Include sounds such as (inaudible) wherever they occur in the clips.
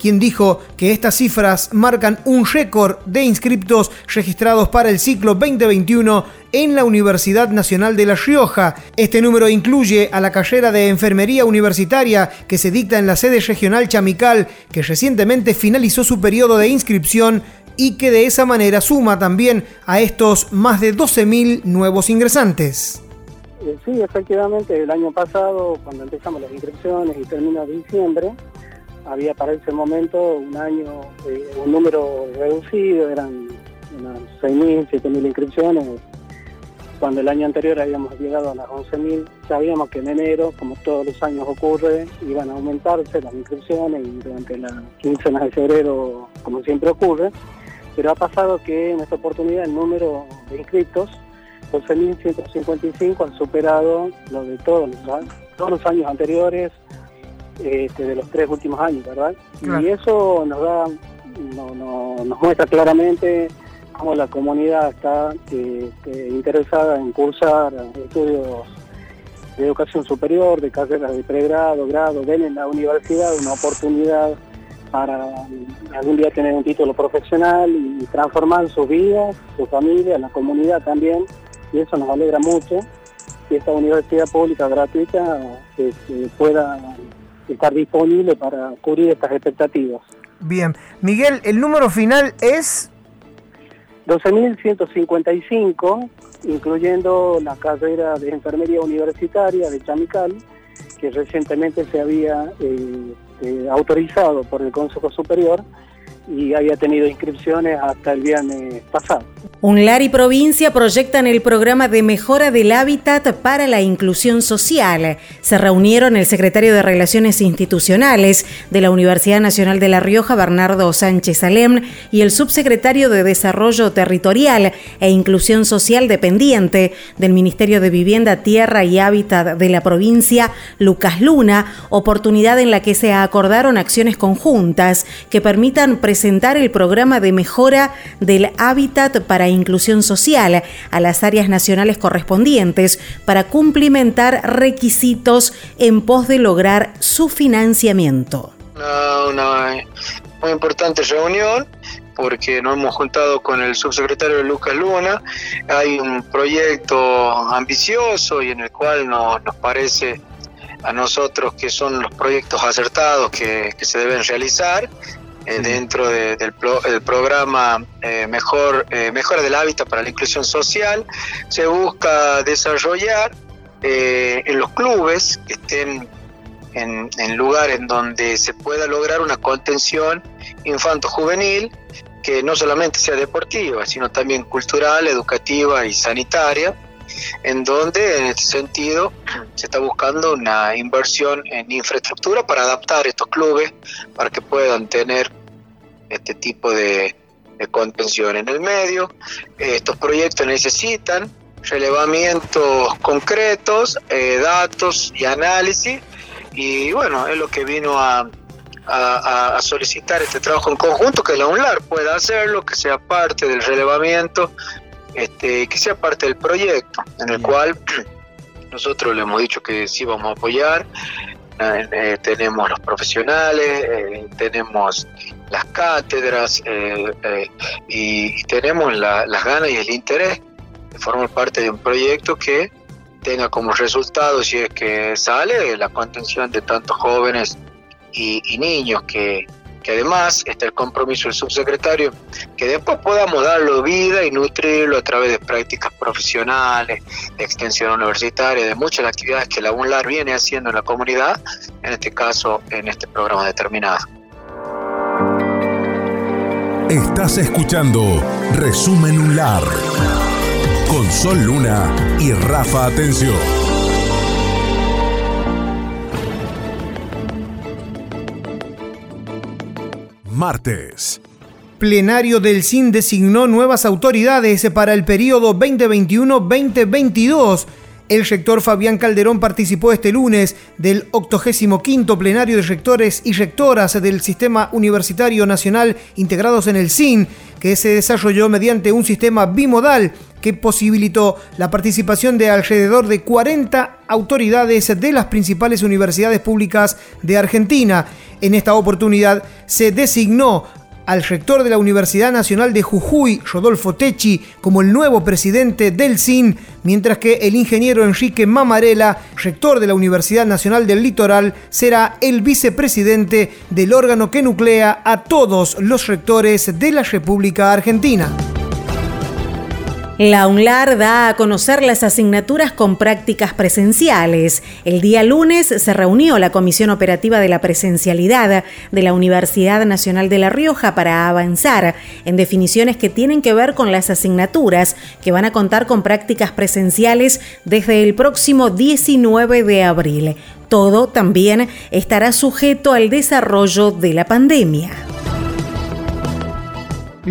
quien dijo que estas cifras marcan un récord de inscriptos registrados para el ciclo 2021 en la Universidad Nacional de La Rioja. Este número incluye a la carrera de Enfermería Universitaria que se dicta en la sede regional Chamical, que recientemente finalizó su periodo de inscripción y que de esa manera suma también a estos más de 12.000 nuevos ingresantes. Eh, sí, efectivamente, el año pasado, cuando empezamos las inscripciones y termina diciembre, había para ese momento un año, eh, un número reducido, eran unas 6.000, 7.000 inscripciones. Cuando el año anterior habíamos llegado a las 11.000, sabíamos que en enero, como todos los años ocurre, iban a aumentarse las inscripciones y durante la quincena de febrero, como siempre ocurre, pero ha pasado que en esta oportunidad el número de inscritos, 12.155, han superado lo de todos todos los años anteriores, este, de los tres últimos años, ¿verdad? Y eso nos da, nos muestra claramente cómo la comunidad está este, interesada en cursar estudios de educación superior, de carreras de pregrado, grado, ven en la universidad una oportunidad para algún día tener un título profesional y transformar sus vidas, su familia, la comunidad también, y eso nos alegra mucho que esta universidad pública gratuita este, pueda estar disponible para cubrir estas expectativas. Bien, Miguel, el número final es 12.155, incluyendo la carrera de enfermería universitaria de Chamical, que recientemente se había eh, eh, autorizado por el Consejo Superior y había tenido inscripciones hasta el viernes pasado. UNLAR y provincia proyectan el programa de mejora del hábitat para la inclusión social. Se reunieron el secretario de Relaciones Institucionales de la Universidad Nacional de La Rioja, Bernardo Sánchez Alem, y el subsecretario de Desarrollo Territorial e Inclusión Social dependiente del Ministerio de Vivienda, Tierra y Hábitat de la provincia, Lucas Luna, oportunidad en la que se acordaron acciones conjuntas que permitan presentar el programa de mejora del hábitat para inclusión social a las áreas nacionales correspondientes para cumplimentar requisitos en pos de lograr su financiamiento. Una, muy importante reunión porque nos hemos juntado con el subsecretario Lucas Luna. Hay un proyecto ambicioso y en el cual nos, nos parece a nosotros que son los proyectos acertados que, que se deben realizar eh, dentro del programa eh, mejor, eh, Mejora del Hábitat para la Inclusión Social. Se busca desarrollar en los clubes que estén en, en lugares donde se pueda lograr una contención infanto-juvenil que no solamente sea deportiva, sino también cultural, educativa y sanitaria en donde en este sentido se está buscando una inversión en infraestructura para adaptar estos clubes para que puedan tener este tipo de, contención en el medio. Estos proyectos necesitan relevamientos concretos, eh, datos y análisis y bueno, es lo que vino a, a, solicitar este trabajo en conjunto, que la UNLAR pueda hacerlo, que sea parte del relevamiento este, que sea parte del proyecto, en el cual (clears throat) nosotros le hemos dicho que sí vamos a apoyar. Eh, eh, tenemos los profesionales, eh, tenemos las cátedras y, tenemos las ganas y el interés de formar parte de un proyecto que tenga como resultado, si es que sale, la contención de tantos jóvenes y niños que, que además está el compromiso del subsecretario, que después podamos darlo vida y nutrirlo a través de prácticas profesionales, de extensión universitaria, de muchas actividades que la UNLAR viene haciendo en la comunidad, en este caso en este programa determinado. Estás escuchando Resumen UNLAR con Sol Luna y Rafa Atención. Martes. plenario del CIN designó nuevas autoridades para el periodo 2021-2022 el rector Fabián Calderón participó este lunes del 85 plenario de rectores y rectoras del Sistema Universitario Nacional integrados en el SIN, que se desarrolló mediante un sistema bimodal que posibilitó la participación de alrededor de 40 autoridades de las principales universidades públicas de Argentina. En esta oportunidad se designó al rector de la Universidad Nacional de Jujuy, Rodolfo Techi, como el nuevo presidente del SIN, mientras que el ingeniero Enrique Mamarela, rector de la Universidad Nacional del Litoral, será el vicepresidente del órgano que nuclea a todos los rectores de la República Argentina. La UNLAR da a conocer las asignaturas con prácticas presenciales. El día lunes se reunió la Comisión Operativa de la Presencialidad de la Universidad Nacional de La Rioja para avanzar en definiciones que tienen que ver con las asignaturas que van a contar con prácticas presenciales desde el próximo 19 de abril. Todo también estará sujeto al desarrollo de la pandemia.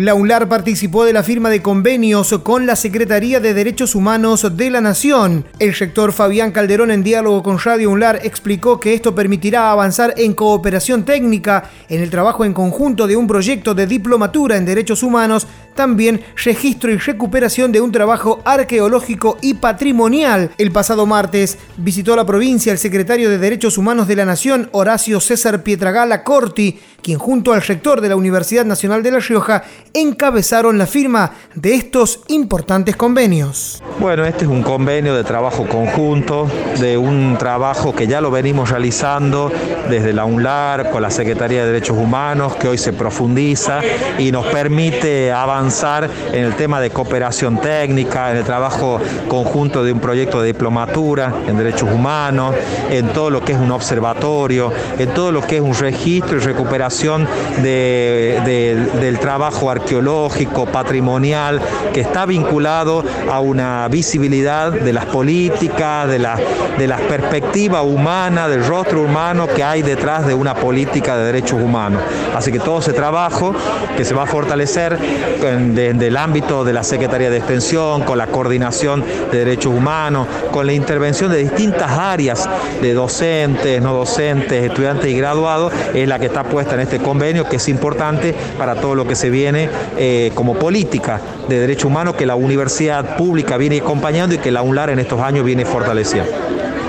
La UNLAR participó de la firma de convenios con la Secretaría de Derechos Humanos de la Nación. El rector Fabián Calderón, en diálogo con Radio UNLAR, explicó que esto permitirá avanzar en cooperación técnica en el trabajo en conjunto de un proyecto de diplomatura en derechos humanos también registro y recuperación de un trabajo arqueológico y patrimonial. El pasado martes visitó la provincia el secretario de Derechos Humanos de la Nación, Horacio César Pietragala Corti, quien junto al rector de la Universidad Nacional de La Rioja encabezaron la firma de estos importantes convenios. Bueno, este es un convenio de trabajo conjunto, de un trabajo que ya lo venimos realizando desde la UNLAR con la Secretaría de Derechos Humanos, que hoy se profundiza y nos permite avanzar en el tema de cooperación técnica, en el trabajo conjunto de un proyecto de diplomatura en derechos humanos, en todo lo que es un observatorio, en todo lo que es un registro y recuperación del trabajo arqueológico, patrimonial, que está vinculado a una visibilidad de las políticas, de la, de la perspectiva humana, del rostro humano que hay detrás de una política de derechos humanos. Así que todo ese trabajo que se va a fortalecer desde el ámbito de la Secretaría de Extensión, con la coordinación de derechos humanos, con la intervención de distintas áreas de docentes, no docentes, estudiantes y graduados, es la que está puesta en este convenio, que es importante para todo lo que se viene eh, como política de derechos humanos que la universidad pública viene acompañando y que la UNLAR en estos años viene fortaleciendo.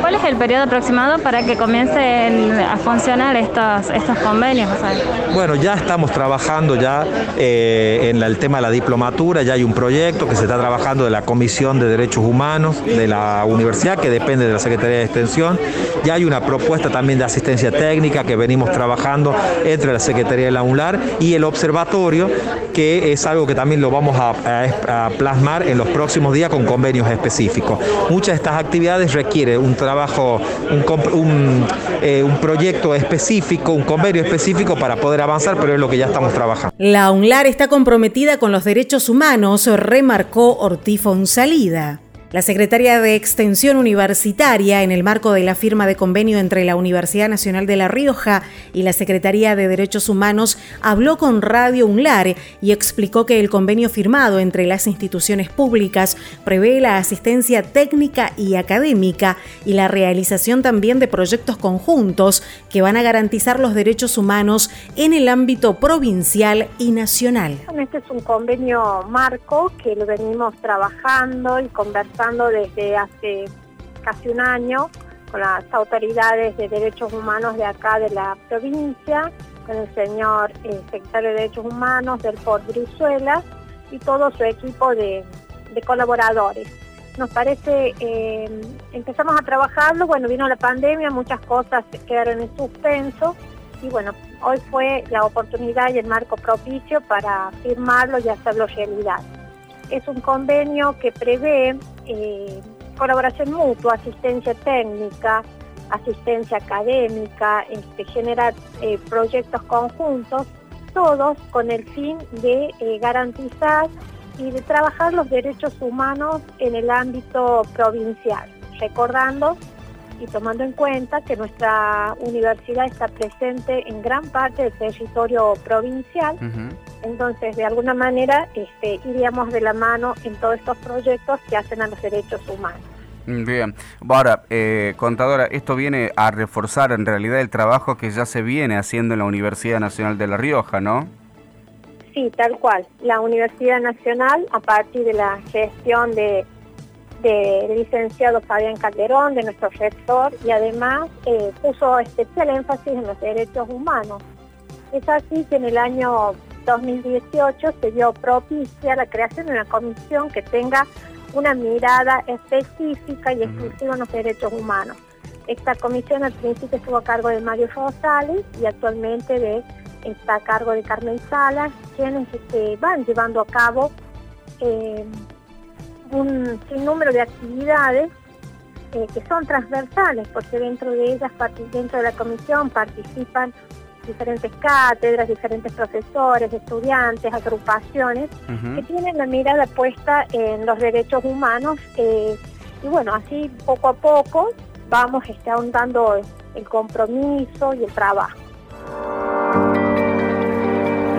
¿Cuál es el periodo aproximado para que comiencen a funcionar estos, estos convenios? Bueno, ya estamos trabajando ya eh, en el tema de la diplomatura, ya hay un proyecto que se está trabajando de la Comisión de Derechos Humanos de la universidad, que depende de la Secretaría de Extensión. Ya hay una propuesta también de asistencia técnica que venimos trabajando entre la Secretaría de la UNLAR y el observatorio, que es algo que también lo vamos a, plasmar en los próximos días con convenios específicos. Muchas de estas actividades requieren un trabajo un, eh, un, proyecto específico, un convenio específico para poder avanzar, pero es lo que ya estamos trabajando. La UNLAR está comprometida con los derechos humanos, remarcó Ortiz Fonsalida. La secretaria de Extensión Universitaria, en el marco de la firma de convenio entre la Universidad Nacional de La Rioja y la Secretaría de Derechos Humanos, habló con Radio UNLAR y explicó que el convenio firmado entre las instituciones públicas prevé la asistencia técnica y académica y la realización también de proyectos conjuntos que van a garantizar los derechos humanos en el ámbito provincial y nacional. Este es un convenio marco que lo venimos trabajando y conversando desde hace casi un año con las autoridades de derechos humanos de acá de la provincia, con el señor eh, secretario de Derechos Humanos del Port Bruselas y todo su equipo de, colaboradores. Nos parece, eh, empezamos a trabajarlo, bueno, vino la pandemia, muchas cosas quedaron en suspenso y bueno, hoy fue la oportunidad y el marco propicio para firmarlo y hacerlo realidad. Es un convenio que prevé eh, colaboración mutua, asistencia técnica, asistencia académica, este, generar eh, proyectos conjuntos, todos con el fin de eh, garantizar y de trabajar los derechos humanos en el ámbito provincial, recordando y tomando en cuenta que nuestra universidad está presente en gran parte del territorio provincial, entonces de alguna manera este, iríamos de la mano en todos estos proyectos que hacen a los derechos humanos. Mm, bien, ahora, eh, contadora, esto viene a reforzar en realidad el trabajo que ya se viene haciendo en la Universidad Nacional de La Rioja, ¿no? Sí, tal cual. La Universidad Nacional, a partir de la gestión de del licenciado Fabián Calderón, de nuestro rector, y además eh, puso especial énfasis en los derechos humanos. Es así que en el año 2018 se dio propicia la creación de una comisión que tenga una mirada específica y exclusiva en los derechos humanos. Esta comisión al principio estuvo a cargo de Mario Rosales y actualmente de, está a cargo de Carmen Salas, quienes este, van llevando a cabo eh, un sinnúmero de actividades eh, que son transversales, porque dentro de ellas, dentro de la comisión participan diferentes cátedras, diferentes profesores, estudiantes, agrupaciones, que tienen la mirada puesta en los derechos humanos. Eh, y bueno, así poco a poco vamos este, ahondando el compromiso y el trabajo.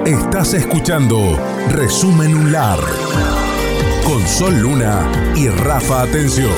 Estás escuchando Resumen UNLAR con Sol Luna y Rafa Atención.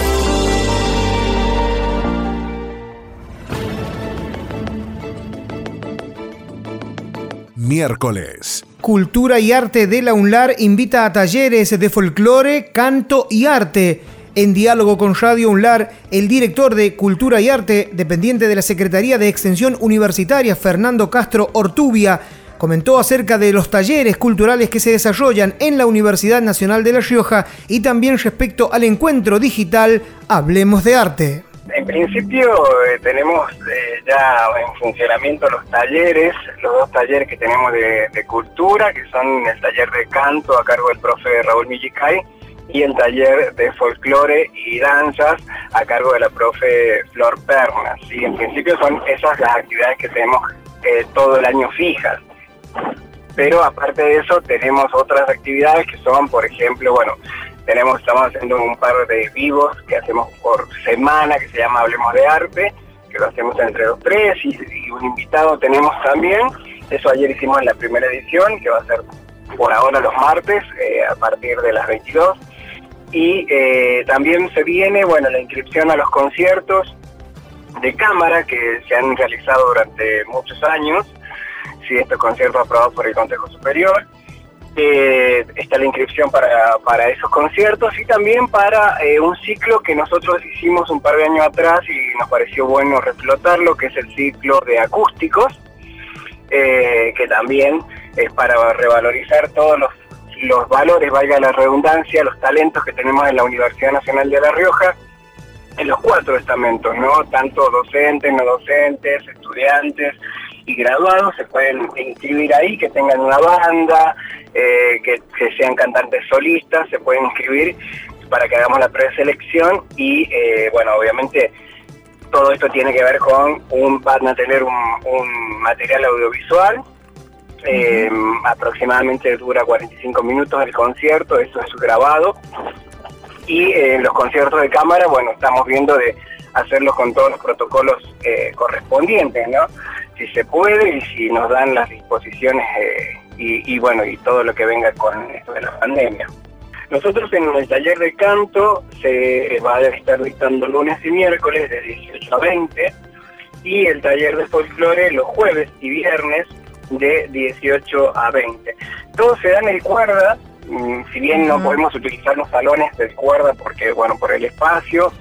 Miércoles. Cultura y Arte de la UNLAR invita a talleres de folclore, canto y arte. En diálogo con Radio UNLAR, el director de Cultura y Arte, dependiente de la Secretaría de Extensión Universitaria, Fernando Castro Ortubia, comentó acerca de los talleres culturales que se desarrollan en la Universidad Nacional de La Rioja y también respecto al encuentro digital Hablemos de Arte. En principio eh, tenemos eh, ya en funcionamiento los talleres, los dos talleres que tenemos de, cultura, que son el taller de canto a cargo del profe Raúl Millicay y el taller de folclore y danzas a cargo de la profe Flor Pernas. ¿sí? En principio son esas las actividades que tenemos eh, todo el año fijas. Pero aparte de eso tenemos otras actividades que son, por ejemplo, bueno, tenemos, estamos haciendo un par de vivos que hacemos por semana, que se llama Hablemos de Arte, que lo hacemos entre los tres y, un invitado tenemos también. Eso ayer hicimos en la primera edición, que va a ser por ahora los martes, eh, a partir de las 22. Y eh, también se viene, bueno, la inscripción a los conciertos de cámara que se han realizado durante muchos años sí, estos conciertos aprobados por el Consejo Superior. Eh, está la inscripción para, para, esos conciertos y también para eh, un ciclo que nosotros hicimos un par de años atrás y nos pareció bueno reflotarlo, que es el ciclo de acústicos, eh, que también es para revalorizar todos los, los valores, valga la redundancia, los talentos que tenemos en la Universidad Nacional de La Rioja, en los cuatro estamentos, ¿no? Tanto docentes, no docentes, estudiantes, y graduados se pueden inscribir ahí, que tengan una banda, eh, que, sean cantantes solistas, se pueden inscribir para que hagamos la preselección y eh, bueno, obviamente todo esto tiene que ver con un, van a tener un, material audiovisual, eh, aproximadamente dura 45 minutos el concierto, eso es grabado. Y en los conciertos de cámara, bueno, estamos viendo de hacerlos con todos los protocolos correspondientes, ¿no? si se puede y si nos dan las disposiciones eh, y, bueno, y todo lo que venga con esto de la pandemia. Nosotros en el taller de canto se va a estar dictando lunes y miércoles de 18 a 20 y el taller de folclore los jueves y viernes de 18 a 20. Todo se da en el cuerda, mm, si bien no podemos utilizar los salones del cuerda porque, bueno, por el espacio,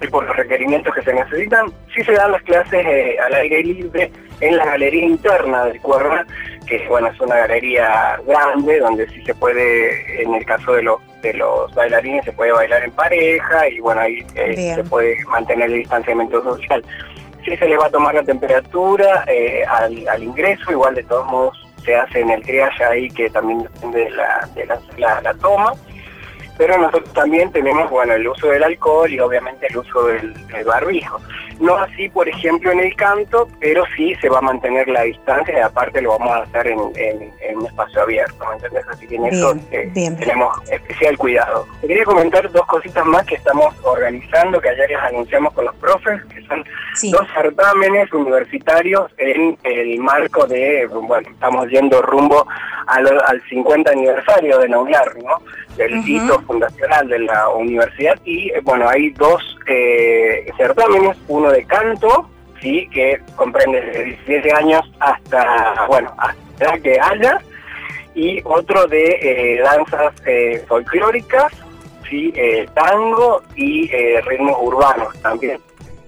y por los requerimientos que se necesitan, sí se dan las clases eh, al aire libre en la galería interna del Cuerna, que bueno, es una galería grande donde sí se puede, en el caso de los de los bailarines, se puede bailar en pareja y bueno, ahí eh, se puede mantener el distanciamiento social. Sí se les va a tomar la temperatura eh, al, ingreso, igual de todos modos se hace en el triage ahí que también depende de la, de la toma pero nosotros también tenemos, bueno, el uso del alcohol y obviamente el uso del, barbijo. No así, por ejemplo, en el canto, pero sí se va a mantener la distancia y aparte lo vamos a hacer en, un espacio abierto, ¿me entendés? Así que en eso eh, tenemos especial cuidado. Te quería comentar dos cositas más que estamos organizando, que ayer les anunciamos con los profes, que son dos certámenes universitarios en el marco de, bueno, estamos yendo rumbo al, al 50 aniversario de NAULAR, ¿no? Del hito fundacional de la universidad y, eh, bueno, hay dos eh, certámenes, uno de canto, sí, que comprende desde 17 años hasta, bueno, hasta que haya, y otro de eh, danzas folclóricas, sí, tango y ritmos urbanos también.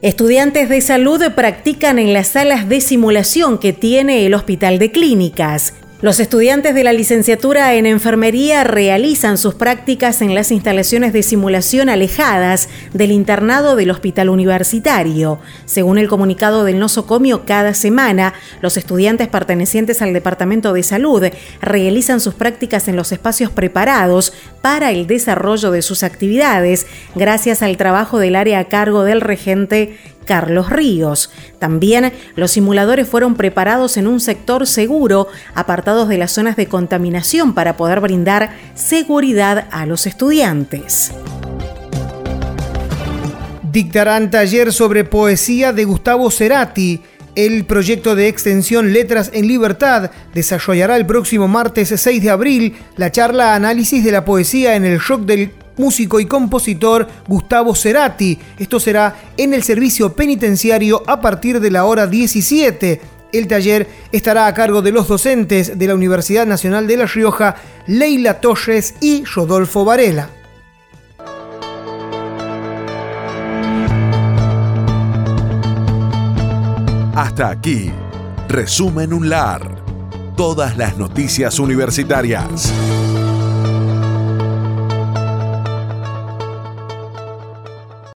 Estudiantes de salud practican en las salas de simulación que tiene el Hospital de Clínicas. Los estudiantes de la licenciatura en enfermería realizan sus prácticas en las instalaciones de simulación alejadas del internado del hospital universitario. Según el comunicado del nosocomio, cada semana los estudiantes pertenecientes al Departamento de Salud realizan sus prácticas en los espacios preparados para el desarrollo de sus actividades, gracias al trabajo del área a cargo del regente Carlos Ríos. También los simuladores fueron preparados en un sector seguro, apartados de las zonas de contaminación para poder brindar seguridad a los estudiantes. Dictarán taller sobre poesía de Gustavo Cerati. El proyecto de extensión Letras en Libertad desarrollará el próximo martes 6 de abril la charla Análisis de la poesía en el shock del músico y compositor Gustavo Cerati. Esto será en el servicio penitenciario a partir de la hora 17. El taller estará a cargo de los docentes de la Universidad Nacional de La Rioja, Leila Torres y Rodolfo Varela. Hasta aquí, resumen un lar. Todas las noticias universitarias.